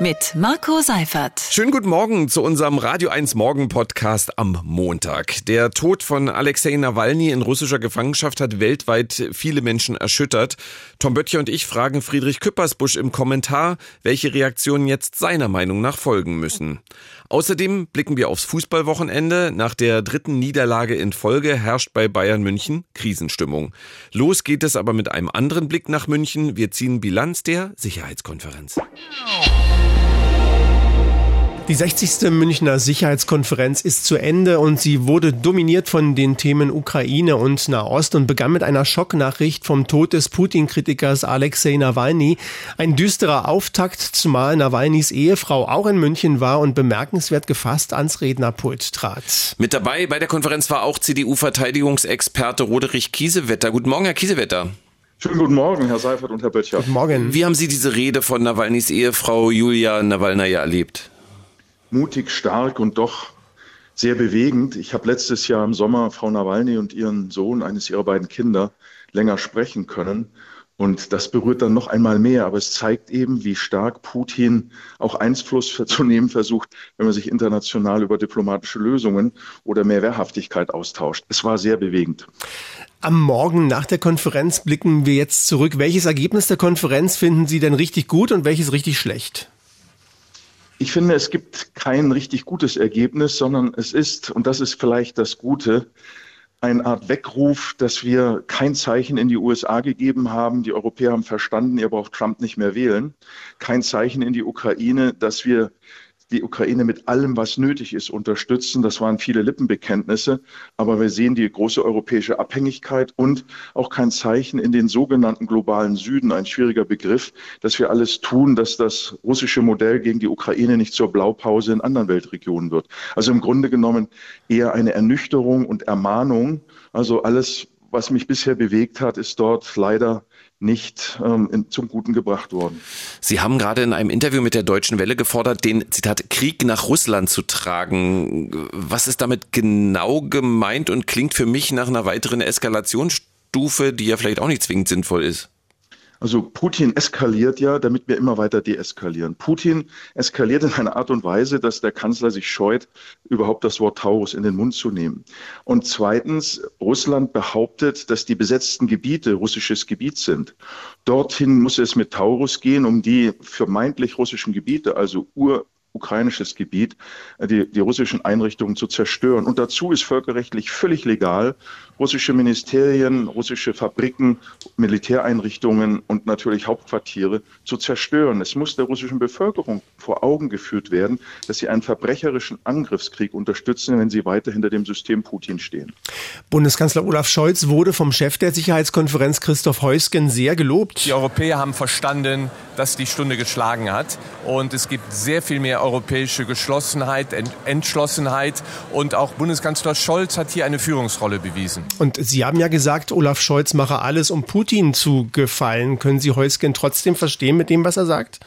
mit Marco Seifert. Schönen guten Morgen zu unserem Radio 1 Morgen Podcast am Montag. Der Tod von Alexei Nawalny in russischer Gefangenschaft hat weltweit viele Menschen erschüttert. Tom Böttcher und ich fragen Friedrich Küppersbusch im Kommentar, welche Reaktionen jetzt seiner Meinung nach folgen müssen. Außerdem blicken wir aufs Fußballwochenende. Nach der dritten Niederlage in Folge herrscht bei Bayern München Krisenstimmung. Los geht es aber mit einem anderen Blick nach München. Wir ziehen Bilanz der Sicherheitskonferenz. Die 60. Münchner Sicherheitskonferenz ist zu Ende und sie wurde dominiert von den Themen Ukraine und Nahost und begann mit einer Schocknachricht vom Tod des Putin-Kritikers Alexei Nawalny. Ein düsterer Auftakt, zumal Nawalnys Ehefrau auch in München war und bemerkenswert gefasst ans Rednerpult trat. Mit dabei bei der Konferenz war auch CDU-Verteidigungsexperte Roderich Kiesewetter. Guten Morgen, Herr Kiesewetter. Schönen guten Morgen, Herr Seifert und Herr Böttcher. Guten Morgen. Wie haben Sie diese Rede von Nawalnys Ehefrau Julia Nawalnaya erlebt? Mutig, stark und doch sehr bewegend. Ich habe letztes Jahr im Sommer Frau Nawalny und ihren Sohn, eines ihrer beiden Kinder, länger sprechen können. Und das berührt dann noch einmal mehr. Aber es zeigt eben, wie stark Putin auch Einfluss zu nehmen versucht, wenn man sich international über diplomatische Lösungen oder mehr Wehrhaftigkeit austauscht. Es war sehr bewegend. Am Morgen nach der Konferenz blicken wir jetzt zurück. Welches Ergebnis der Konferenz finden Sie denn richtig gut und welches richtig schlecht? Ich finde, es gibt kein richtig gutes Ergebnis, sondern es ist, und das ist vielleicht das Gute, eine Art Weckruf, dass wir kein Zeichen in die USA gegeben haben. Die Europäer haben verstanden, ihr braucht Trump nicht mehr wählen. Kein Zeichen in die Ukraine, dass wir die Ukraine mit allem, was nötig ist, unterstützen. Das waren viele Lippenbekenntnisse, aber wir sehen die große europäische Abhängigkeit und auch kein Zeichen in den sogenannten globalen Süden, ein schwieriger Begriff, dass wir alles tun, dass das russische Modell gegen die Ukraine nicht zur Blaupause in anderen Weltregionen wird. Also im Grunde genommen eher eine Ernüchterung und Ermahnung. Also alles, was mich bisher bewegt hat, ist dort leider nicht ähm, in, zum Guten gebracht worden. Sie haben gerade in einem Interview mit der Deutschen Welle gefordert, den Zitat Krieg nach Russland zu tragen. Was ist damit genau gemeint und klingt für mich nach einer weiteren Eskalationsstufe, die ja vielleicht auch nicht zwingend sinnvoll ist? Also Putin eskaliert ja, damit wir immer weiter deeskalieren. Putin eskaliert in einer Art und Weise, dass der Kanzler sich scheut, überhaupt das Wort Taurus in den Mund zu nehmen. Und zweitens, Russland behauptet, dass die besetzten Gebiete russisches Gebiet sind. Dorthin muss es mit Taurus gehen, um die vermeintlich russischen Gebiete, also Ur ukrainisches Gebiet, äh, die, die russischen Einrichtungen zu zerstören. Und dazu ist völkerrechtlich völlig legal, russische Ministerien, russische Fabriken, Militäreinrichtungen und natürlich Hauptquartiere zu zerstören. Es muss der russischen Bevölkerung vor Augen geführt werden, dass sie einen verbrecherischen Angriffskrieg unterstützen, wenn sie weiter hinter dem System Putin stehen. Bundeskanzler Olaf Scholz wurde vom Chef der Sicherheitskonferenz Christoph Heusgen sehr gelobt. Die Europäer haben verstanden, dass die Stunde geschlagen hat und es gibt sehr viel mehr europäische Geschlossenheit, Entschlossenheit und auch Bundeskanzler Scholz hat hier eine Führungsrolle bewiesen. Und Sie haben ja gesagt, Olaf Scholz mache alles, um Putin zu gefallen. Können Sie Heusgen trotzdem verstehen mit dem, was er sagt?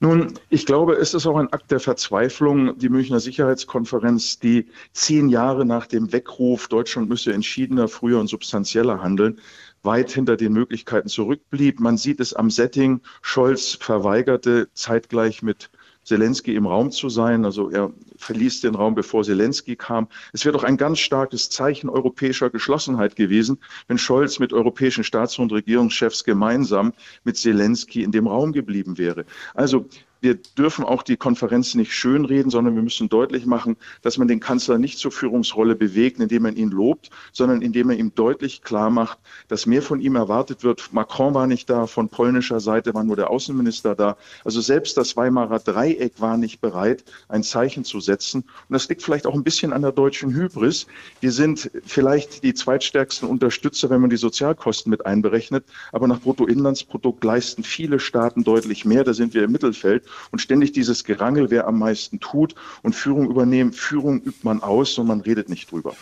Nun, ich glaube, es ist auch ein Akt der Verzweiflung, die Münchner Sicherheitskonferenz, die zehn Jahre nach dem Weckruf, Deutschland müsse entschiedener, früher und substanzieller handeln, weit hinter den Möglichkeiten zurückblieb. Man sieht es am Setting. Scholz verweigerte zeitgleich mit Zelensky im Raum zu sein. Also er verließ den Raum, bevor Zelensky kam. Es wäre doch ein ganz starkes Zeichen europäischer Geschlossenheit gewesen, wenn Scholz mit europäischen Staats- und Regierungschefs gemeinsam mit Zelensky in dem Raum geblieben wäre. Also wir dürfen auch die Konferenz nicht schönreden, sondern wir müssen deutlich machen, dass man den Kanzler nicht zur Führungsrolle bewegt, indem man ihn lobt, sondern indem er ihm deutlich klar macht, dass mehr von ihm erwartet wird. Macron war nicht da, von polnischer Seite war nur der Außenminister da. Also selbst das Weimarer Dreieck war nicht bereit, ein Zeichen zu setzen. Und das liegt vielleicht auch ein bisschen an der deutschen Hybris. Wir sind vielleicht die zweitstärksten Unterstützer, wenn man die Sozialkosten mit einberechnet. Aber nach Bruttoinlandsprodukt leisten viele Staaten deutlich mehr. Da sind wir im Mittelfeld und ständig dieses Gerangel, wer am meisten tut und Führung übernehmen. Führung übt man aus und man redet nicht drüber.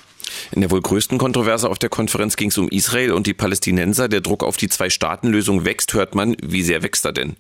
In der wohl größten Kontroverse auf der Konferenz ging es um Israel und die Palästinenser. Der Druck auf die Zwei-Staaten-Lösung wächst, hört man. Wie sehr wächst er denn?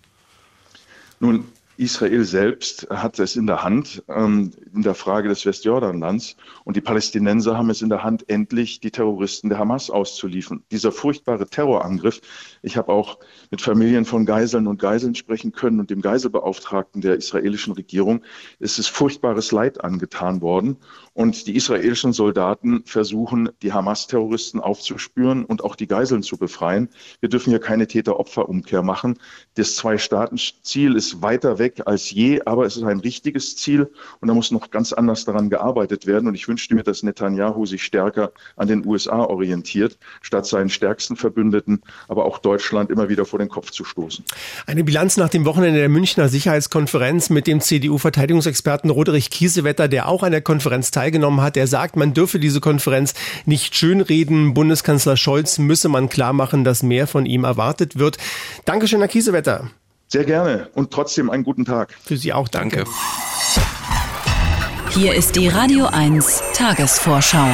Nun, Israel selbst hat es in der Hand ähm, in der Frage des Westjordanlands und die Palästinenser haben es in der Hand, endlich die Terroristen der Hamas auszuliefern. Dieser furchtbare Terrorangriff, ich habe auch mit Familien von Geiseln und Geiseln sprechen können und dem Geiselbeauftragten der israelischen Regierung, es ist furchtbares Leid angetan worden und die israelischen Soldaten versuchen, die Hamas-Terroristen aufzuspüren und auch die Geiseln zu befreien. Wir dürfen hier keine Täter-Opfer-Umkehr machen. Das Zwei-Staaten-Ziel ist weiter weg als je, aber es ist ein richtiges Ziel und da muss noch ganz anders daran gearbeitet werden. Und ich wünschte mir, dass Netanyahu sich stärker an den USA orientiert, statt seinen stärksten Verbündeten, aber auch Deutschland immer wieder vor den Kopf zu stoßen. Eine Bilanz nach dem Wochenende der Münchner Sicherheitskonferenz mit dem CDU-Verteidigungsexperten Roderich Kiesewetter, der auch an der Konferenz teilgenommen hat. Er sagt, man dürfe diese Konferenz nicht schönreden. Bundeskanzler Scholz müsse man klar machen, dass mehr von ihm erwartet wird. Dankeschön, Herr Kiesewetter. Sehr gerne und trotzdem einen guten Tag. Für Sie auch, danke. danke. Hier ist die Radio 1 Tagesvorschau.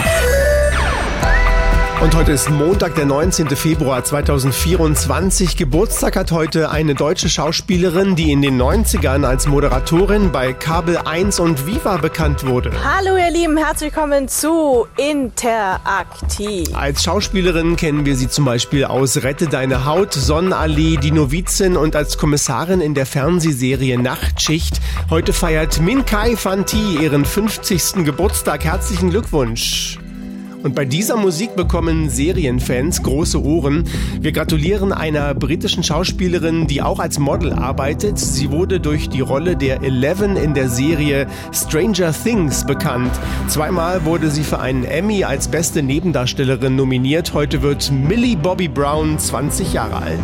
Und heute ist Montag, der 19. Februar 2024. Geburtstag hat heute eine deutsche Schauspielerin, die in den 90ern als Moderatorin bei Kabel 1 und Viva bekannt wurde. Hallo ihr Lieben, herzlich willkommen zu Interaktiv. Als Schauspielerin kennen wir sie zum Beispiel aus Rette deine Haut, Sonnenallee, Die Novizin und als Kommissarin in der Fernsehserie Nachtschicht. Heute feiert Min Kai Fanti ihren 50. Geburtstag. Herzlichen Glückwunsch. Und bei dieser Musik bekommen Serienfans große Ohren. Wir gratulieren einer britischen Schauspielerin, die auch als Model arbeitet. Sie wurde durch die Rolle der Eleven in der Serie Stranger Things bekannt. Zweimal wurde sie für einen Emmy als beste Nebendarstellerin nominiert. Heute wird Millie Bobby Brown 20 Jahre alt.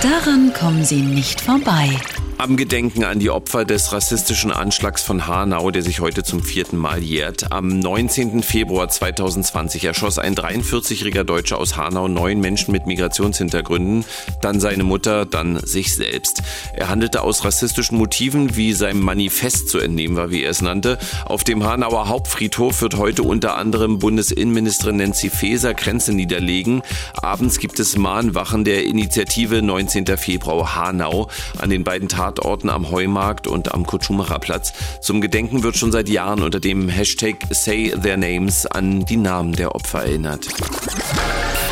Daran kommen Sie nicht vorbei am Gedenken an die Opfer des rassistischen Anschlags von Hanau, der sich heute zum vierten Mal jährt. Am 19. Februar 2020 erschoss ein 43-jähriger Deutscher aus Hanau neun Menschen mit Migrationshintergründen, dann seine Mutter, dann sich selbst. Er handelte aus rassistischen Motiven, wie seinem Manifest zu entnehmen war, wie er es nannte. Auf dem Hanauer Hauptfriedhof wird heute unter anderem Bundesinnenministerin Nancy Faeser Grenze niederlegen. Abends gibt es Mahnwachen der Initiative 19. Februar Hanau. An den beiden Tagen Tatorten am Heumarkt und am Kutschumacher Platz. Zum Gedenken wird schon seit Jahren unter dem Hashtag Say Their Names an die Namen der Opfer erinnert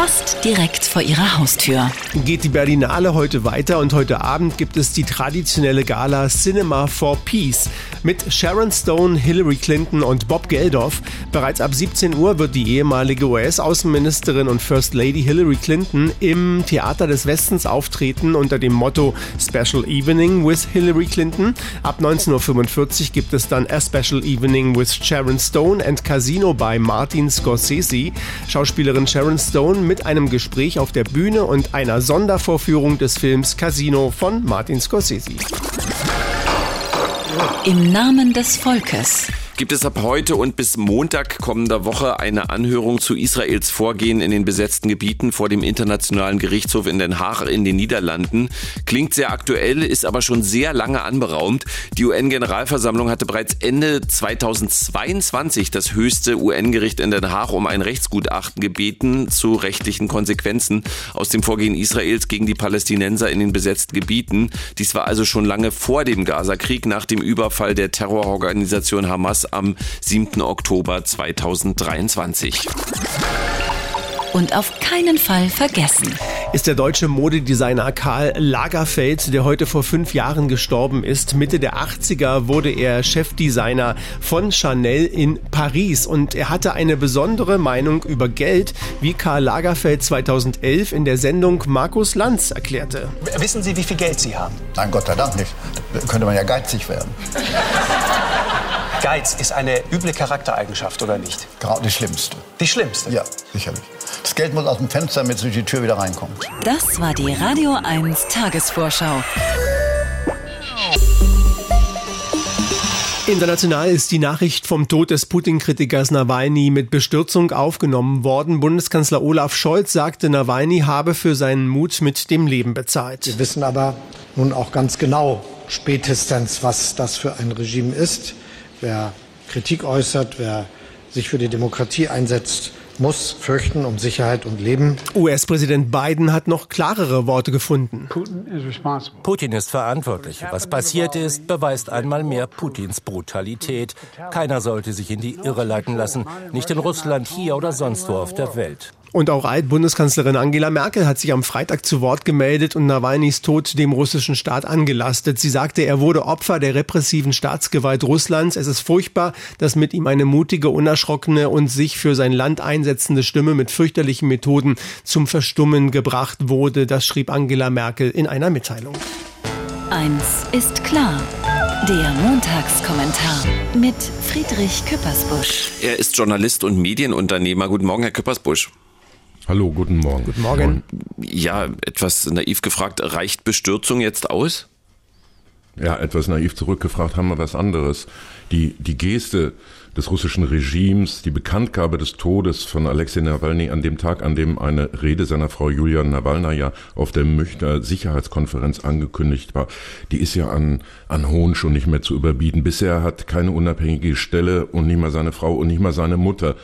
fast direkt vor ihrer Haustür. Geht die Berlinale heute weiter und heute Abend gibt es die traditionelle Gala Cinema for Peace mit Sharon Stone, Hillary Clinton und Bob Geldof. Bereits ab 17 Uhr wird die ehemalige US-Außenministerin und First Lady Hillary Clinton im Theater des Westens auftreten unter dem Motto Special Evening with Hillary Clinton. Ab 19.45 Uhr gibt es dann A Special Evening with Sharon Stone and Casino by Martin Scorsese. Schauspielerin Sharon Stone mit einem Gespräch auf der Bühne und einer Sondervorführung des Films Casino von Martin Scorsese. Im Namen des Volkes gibt es ab heute und bis Montag kommender Woche eine Anhörung zu Israels Vorgehen in den besetzten Gebieten vor dem Internationalen Gerichtshof in Den Haag in den Niederlanden. Klingt sehr aktuell, ist aber schon sehr lange anberaumt. Die UN-Generalversammlung hatte bereits Ende 2022 das höchste UN-Gericht in Den Haag um ein Rechtsgutachten gebeten zu rechtlichen Konsequenzen aus dem Vorgehen Israels gegen die Palästinenser in den besetzten Gebieten. Dies war also schon lange vor dem Gazakrieg nach dem Überfall der Terrororganisation Hamas am 7. Oktober 2023 und auf keinen Fall vergessen. Ist der deutsche Modedesigner Karl Lagerfeld, der heute vor fünf Jahren gestorben ist. Mitte der 80er wurde er Chefdesigner von Chanel in Paris und er hatte eine besondere Meinung über Geld, wie Karl Lagerfeld 2011 in der Sendung Markus Lanz erklärte. Wissen Sie, wie viel Geld Sie haben? Nein, Gott sei Dank nicht. Da könnte man ja geizig werden. Geiz ist eine üble Charaktereigenschaft, oder nicht? Gerade die schlimmste. Die schlimmste? Ja, sicherlich. Das Geld muss aus dem Fenster, damit es durch die Tür wieder reinkommt. Das war die Radio 1 Tagesvorschau. International ist die Nachricht vom Tod des Putin-Kritikers Nawalny mit Bestürzung aufgenommen worden. Bundeskanzler Olaf Scholz sagte, Nawalny habe für seinen Mut mit dem Leben bezahlt. Wir wissen aber nun auch ganz genau spätestens, was das für ein Regime ist. Wer Kritik äußert, wer sich für die Demokratie einsetzt, muss fürchten um Sicherheit und Leben. US-Präsident Biden hat noch klarere Worte gefunden. Putin ist verantwortlich. Was passiert ist, beweist einmal mehr Putins Brutalität. Keiner sollte sich in die Irre leiten lassen, nicht in Russland, hier oder sonst wo auf der Welt. Und auch Altbundeskanzlerin Angela Merkel hat sich am Freitag zu Wort gemeldet und Nawalnys Tod dem russischen Staat angelastet. Sie sagte, er wurde Opfer der repressiven Staatsgewalt Russlands. Es ist furchtbar, dass mit ihm eine mutige, unerschrockene und sich für sein Land einsetzende Stimme mit fürchterlichen Methoden zum Verstummen gebracht wurde. Das schrieb Angela Merkel in einer Mitteilung. Eins ist klar. Der Montagskommentar mit Friedrich Küppersbusch. Er ist Journalist und Medienunternehmer. Guten Morgen, Herr Küppersbusch. Hallo, guten Morgen. Guten Morgen. Ja, etwas naiv gefragt, reicht Bestürzung jetzt aus? Ja, etwas naiv zurückgefragt haben wir was anderes. Die, die Geste des russischen Regimes, die Bekanntgabe des Todes von Alexei Nawalny an dem Tag, an dem eine Rede seiner Frau Julia Nawalnaja auf der Münchner Sicherheitskonferenz angekündigt war, die ist ja an, an Hohn schon nicht mehr zu überbieten. Bisher hat keine unabhängige Stelle und nicht mal seine Frau und nicht mal seine Mutter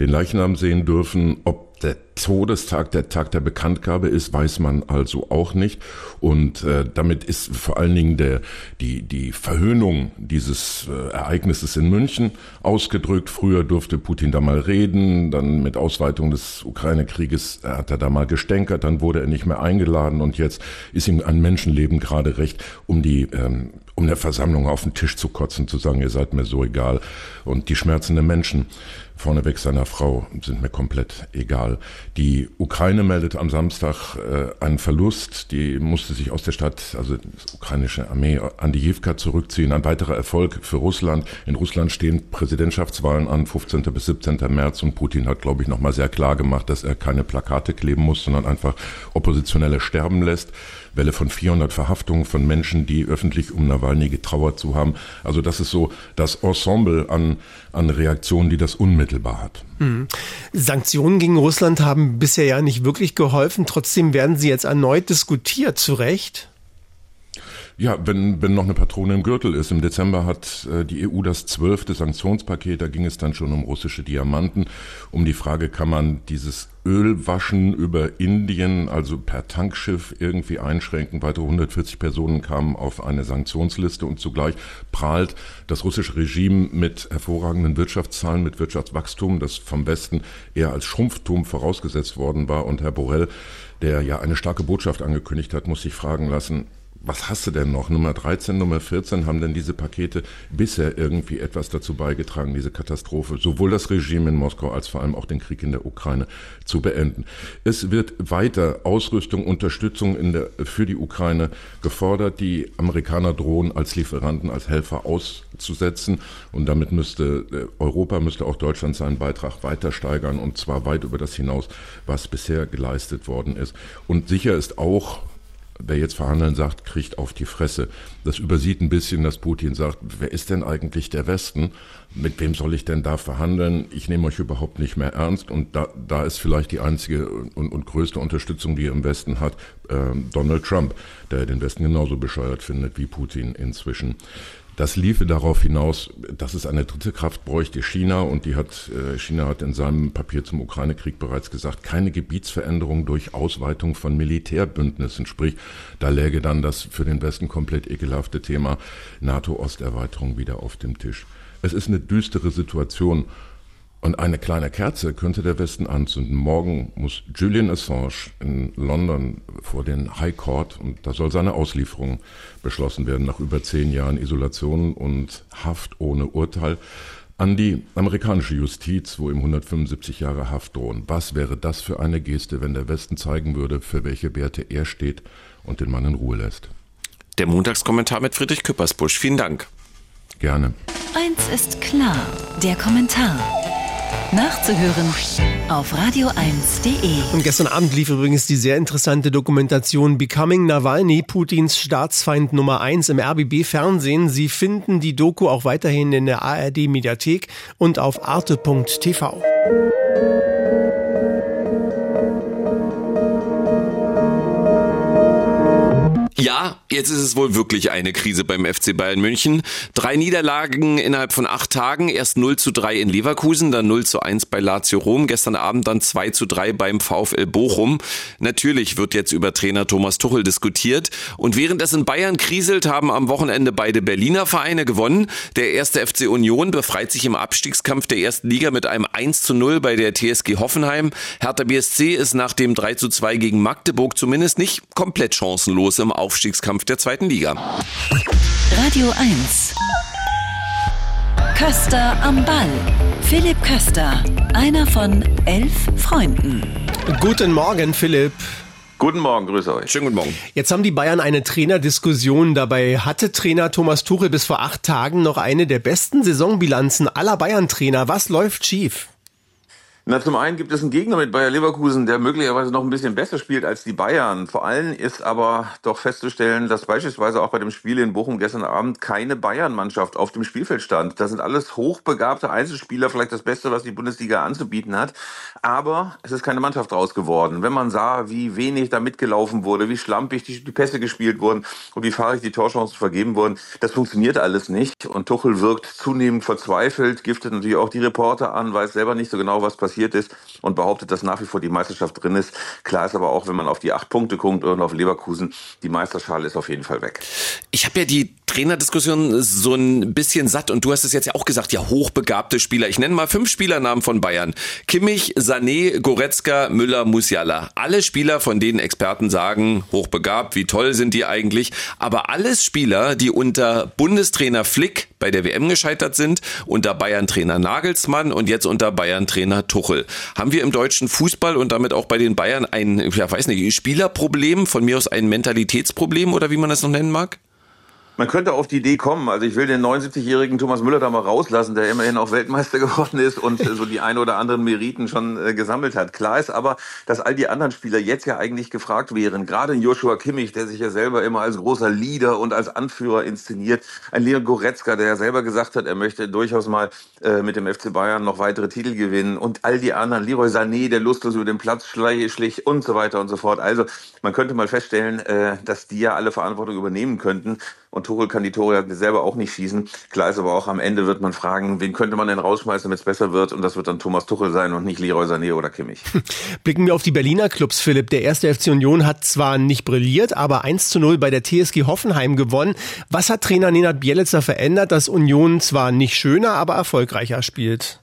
den Leichnam sehen dürfen. Ob der Todestag der Tag der Bekanntgabe ist, weiß man also auch nicht. Und äh, damit ist vor allen Dingen der, die, die Verhöhnung dieses äh, Ereignisses in München ausgedrückt. Früher durfte Putin da mal reden, dann mit Ausweitung des Ukraine-Krieges hat er da mal gestänkert, dann wurde er nicht mehr eingeladen und jetzt ist ihm ein Menschenleben gerade recht, um die ähm, um der Versammlung auf den Tisch zu kotzen, zu sagen, ihr seid mir so egal. Und die schmerzenden Menschen vorneweg seiner Frau sind mir komplett egal. Die Ukraine meldet am Samstag äh, einen Verlust. Die musste sich aus der Stadt, also die ukrainische Armee, an die Jivka zurückziehen. Ein weiterer Erfolg für Russland. In Russland stehen Präsidentschaftswahlen an, 15. bis 17. März. Und Putin hat, glaube ich, nochmal sehr klar gemacht, dass er keine Plakate kleben muss, sondern einfach Oppositionelle sterben lässt. Welle von 400 Verhaftungen von Menschen, die öffentlich um Nawalny getrauert zu haben. Also das ist so das Ensemble an, an Reaktionen, die das unmittelbar hat. Hm. Sanktionen gegen Russland haben bisher ja nicht wirklich geholfen. Trotzdem werden sie jetzt erneut diskutiert, zu Recht. Ja, wenn, wenn noch eine Patrone im Gürtel ist. Im Dezember hat äh, die EU das zwölfte Sanktionspaket, da ging es dann schon um russische Diamanten, um die Frage, kann man dieses Ölwaschen über Indien, also per Tankschiff irgendwie einschränken. Weitere 140 Personen kamen auf eine Sanktionsliste und zugleich prahlt das russische Regime mit hervorragenden Wirtschaftszahlen, mit Wirtschaftswachstum, das vom Westen eher als Schrumpftum vorausgesetzt worden war. Und Herr Borrell, der ja eine starke Botschaft angekündigt hat, muss sich fragen lassen, was hast du denn noch? Nummer 13, Nummer 14 haben denn diese Pakete bisher irgendwie etwas dazu beigetragen, diese Katastrophe, sowohl das Regime in Moskau als vor allem auch den Krieg in der Ukraine zu beenden. Es wird weiter Ausrüstung, Unterstützung der, für die Ukraine gefordert. Die Amerikaner drohen als Lieferanten, als Helfer auszusetzen und damit müsste äh, Europa, müsste auch Deutschland seinen Beitrag weiter steigern und zwar weit über das hinaus, was bisher geleistet worden ist. Und sicher ist auch, wer jetzt verhandeln sagt, kriegt auf die Fresse. Das übersieht ein bisschen, dass Putin sagt, wer ist denn eigentlich der Westen? Mit wem soll ich denn da verhandeln? Ich nehme euch überhaupt nicht mehr ernst. Und da, da ist vielleicht die einzige und, und größte Unterstützung, die er im Westen hat, äh, Donald Trump, der den Westen genauso bescheuert findet wie Putin inzwischen. Das liefe darauf hinaus, dass es eine dritte Kraft bräuchte, China. Und die hat, äh, China hat in seinem Papier zum Ukraine-Krieg bereits gesagt, keine Gebietsveränderung durch Ausweitung von Militärbündnissen. Sprich, da läge dann das für den Westen komplett ekelhafte Thema NATO-Osterweiterung wieder auf dem Tisch. Es ist eine düstere Situation. Und eine kleine Kerze könnte der Westen anzünden. Morgen muss Julian Assange in London vor den High Court und da soll seine Auslieferung beschlossen werden nach über zehn Jahren Isolation und Haft ohne Urteil an die amerikanische Justiz, wo ihm 175 Jahre Haft drohen. Was wäre das für eine Geste, wenn der Westen zeigen würde, für welche Werte er steht und den Mann in Ruhe lässt? Der Montagskommentar mit Friedrich Küppersbusch. Vielen Dank. Gerne. Eins ist klar, der Kommentar. Nachzuhören auf radio1.de. Und gestern Abend lief übrigens die sehr interessante Dokumentation Becoming Nawalny, Putins Staatsfeind Nummer 1 im RBB Fernsehen. Sie finden die Doku auch weiterhin in der ARD Mediathek und auf arte.tv. Ja, Jetzt ist es wohl wirklich eine Krise beim FC Bayern München. Drei Niederlagen innerhalb von acht Tagen. Erst 0 zu 3 in Leverkusen, dann 0 zu 1 bei Lazio Rom. Gestern Abend dann 2 zu 3 beim VfL Bochum. Natürlich wird jetzt über Trainer Thomas Tuchel diskutiert. Und während es in Bayern kriselt, haben am Wochenende beide Berliner Vereine gewonnen. Der erste FC Union befreit sich im Abstiegskampf der ersten Liga mit einem 1 zu 0 bei der TSG Hoffenheim. Hertha BSC ist nach dem 3 zu 2 gegen Magdeburg zumindest nicht komplett chancenlos im Aufstiegskampf Zukunft der zweiten Liga. Radio 1. Köster am Ball. Philipp Köster, einer von elf Freunden. Guten Morgen, Philipp. Guten Morgen, grüße euch. Schönen guten Morgen. Jetzt haben die Bayern eine Trainerdiskussion. Dabei hatte Trainer Thomas Tuchel bis vor acht Tagen noch eine der besten Saisonbilanzen aller Bayern-Trainer. Was läuft schief? Na, zum einen gibt es einen Gegner mit Bayer Leverkusen, der möglicherweise noch ein bisschen besser spielt als die Bayern. Vor allem ist aber doch festzustellen, dass beispielsweise auch bei dem Spiel in Bochum gestern Abend keine Bayern-Mannschaft auf dem Spielfeld stand. Das sind alles hochbegabte Einzelspieler, vielleicht das Beste, was die Bundesliga anzubieten hat. Aber es ist keine Mannschaft draus geworden. Wenn man sah, wie wenig da mitgelaufen wurde, wie schlampig die, die Pässe gespielt wurden und wie fahrig die Torchancen vergeben wurden, das funktioniert alles nicht. Und Tuchel wirkt zunehmend verzweifelt, giftet natürlich auch die Reporter an, weiß selber nicht so genau, was passiert passiert ist und behauptet, dass nach wie vor die Meisterschaft drin ist. Klar ist aber auch, wenn man auf die acht Punkte guckt und auf Leverkusen, die Meisterschale ist auf jeden Fall weg. Ich habe ja die Trainerdiskussion so ein bisschen satt und du hast es jetzt ja auch gesagt, ja, hochbegabte Spieler. Ich nenne mal fünf Spielernamen von Bayern. Kimmich, Sané, Goretzka, Müller, Musiala. Alle Spieler, von denen Experten sagen, hochbegabt, wie toll sind die eigentlich. Aber alles Spieler, die unter Bundestrainer Flick bei der WM gescheitert sind, unter Bayern-Trainer Nagelsmann und jetzt unter Bayern-Trainer Tuchel. Haben wir im deutschen Fußball und damit auch bei den Bayern ein, ja weiß nicht, Spielerproblem, von mir aus ein Mentalitätsproblem oder wie man das noch nennen mag? Man könnte auf die Idee kommen, also ich will den 79-jährigen Thomas Müller da mal rauslassen, der immerhin auch Weltmeister geworden ist und äh, so die ein oder anderen Meriten schon äh, gesammelt hat. Klar ist aber, dass all die anderen Spieler jetzt ja eigentlich gefragt wären. Gerade Joshua Kimmich, der sich ja selber immer als großer Leader und als Anführer inszeniert. Ein Leon Goretzka, der ja selber gesagt hat, er möchte durchaus mal äh, mit dem FC Bayern noch weitere Titel gewinnen. Und all die anderen, Leroy Sané, der lustlos über den Platz schlich und so weiter und so fort. Also man könnte mal feststellen, äh, dass die ja alle Verantwortung übernehmen könnten. Und Tuchel kann die Tore ja selber auch nicht schießen. Klar ist aber auch, am Ende wird man fragen, wen könnte man denn rausschmeißen, damit es besser wird? Und das wird dann Thomas Tuchel sein und nicht Leroy Sané oder Kimmich. Blicken wir auf die Berliner Clubs, Philipp. Der erste FC Union hat zwar nicht brilliert, aber 1 zu 0 bei der TSG Hoffenheim gewonnen. Was hat Trainer Nenad Bielitzer verändert, dass Union zwar nicht schöner, aber erfolgreicher spielt?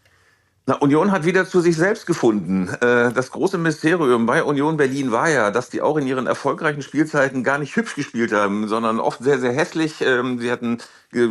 Na, Union hat wieder zu sich selbst gefunden. Äh, das große Mysterium bei Union Berlin war ja, dass die auch in ihren erfolgreichen Spielzeiten gar nicht hübsch gespielt haben, sondern oft sehr, sehr hässlich. Ähm, sie hatten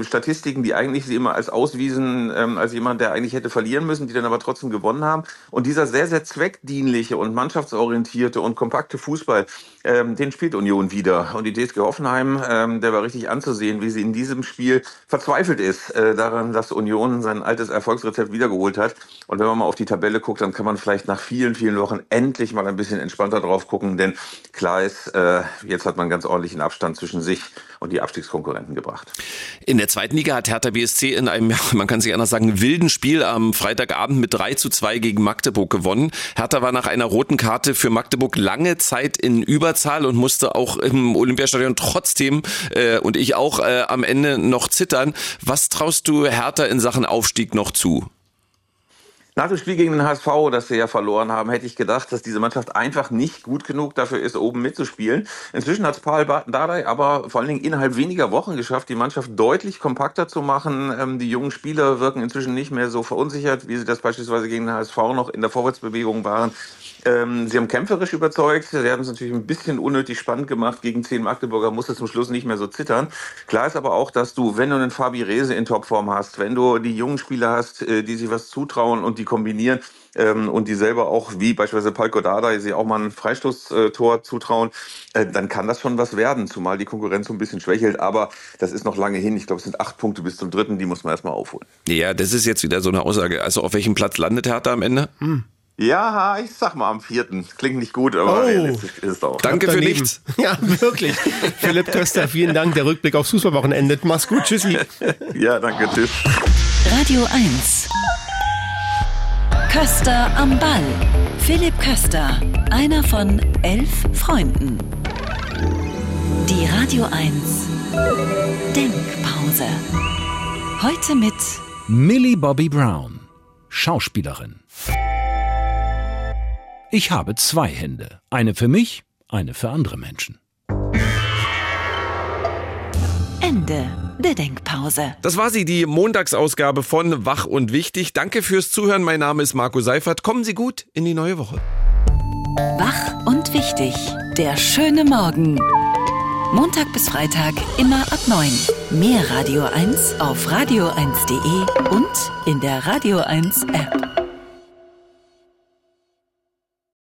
Statistiken, die eigentlich sie immer als auswiesen, ähm, als jemand, der eigentlich hätte verlieren müssen, die dann aber trotzdem gewonnen haben. Und dieser sehr, sehr zweckdienliche und mannschaftsorientierte und kompakte Fußball, ähm, den spielt Union wieder. Und die TSG Hoffenheim, ähm, der war richtig anzusehen, wie sie in diesem Spiel verzweifelt ist äh, daran, dass Union sein altes Erfolgsrezept wiedergeholt hat. Und wenn man mal auf die Tabelle guckt, dann kann man vielleicht nach vielen, vielen Wochen endlich mal ein bisschen entspannter drauf gucken, denn klar ist, äh, jetzt hat man ganz ordentlichen Abstand zwischen sich und die Abstiegskonkurrenten gebracht. In der zweiten Liga hat Hertha BSC in einem, man kann sich anders sagen, wilden Spiel am Freitagabend mit 3 zu 2 gegen Magdeburg gewonnen. Hertha war nach einer roten Karte für Magdeburg lange Zeit in Überzahl und musste auch im Olympiastadion trotzdem äh, und ich auch äh, am Ende noch zittern. Was traust du Hertha in Sachen Aufstieg noch zu? Nach dem Spiel gegen den HSV, das wir ja verloren haben, hätte ich gedacht, dass diese Mannschaft einfach nicht gut genug dafür ist, oben mitzuspielen. Inzwischen hat es Paul Dardai aber vor allen Dingen innerhalb weniger Wochen geschafft, die Mannschaft deutlich kompakter zu machen. Ähm, die jungen Spieler wirken inzwischen nicht mehr so verunsichert, wie sie das beispielsweise gegen den HSV noch in der Vorwärtsbewegung waren. Ähm, sie haben kämpferisch überzeugt. Sie haben es natürlich ein bisschen unnötig spannend gemacht. Gegen zehn Magdeburger musste zum Schluss nicht mehr so zittern. Klar ist aber auch, dass du, wenn du einen Fabi Rese in Topform hast, wenn du die jungen Spieler hast, äh, die sich was zutrauen und die kombinieren, ähm, und die selber auch, wie beispielsweise Palko Dada, sie auch mal ein Freistoßtor zutrauen, äh, dann kann das schon was werden, zumal die Konkurrenz so ein bisschen schwächelt. Aber das ist noch lange hin. Ich glaube, es sind acht Punkte bis zum dritten, die muss man erstmal aufholen. Ja, das ist jetzt wieder so eine Aussage. Also auf welchem Platz landet Hertha am Ende? Hm. Ja, ich sag mal am vierten. Klingt nicht gut, aber oh. realistisch ist es auch. Danke für nichts. Ja, wirklich. Philipp Köster, vielen Dank. Der Rückblick aufs Fußballwochenende. Mach's gut. Tschüssi. ja, danke. Tschüss. Radio 1. Köster am Ball. Philipp Köster. Einer von elf Freunden. Die Radio 1 Denkpause. Heute mit Millie Bobby Brown, Schauspielerin. Ich habe zwei Hände. Eine für mich, eine für andere Menschen. Ende der Denkpause. Das war sie, die Montagsausgabe von Wach und Wichtig. Danke fürs Zuhören. Mein Name ist Marco Seifert. Kommen Sie gut in die neue Woche. Wach und Wichtig. Der schöne Morgen. Montag bis Freitag immer ab 9. Mehr Radio 1 auf radio1.de und in der Radio 1 App.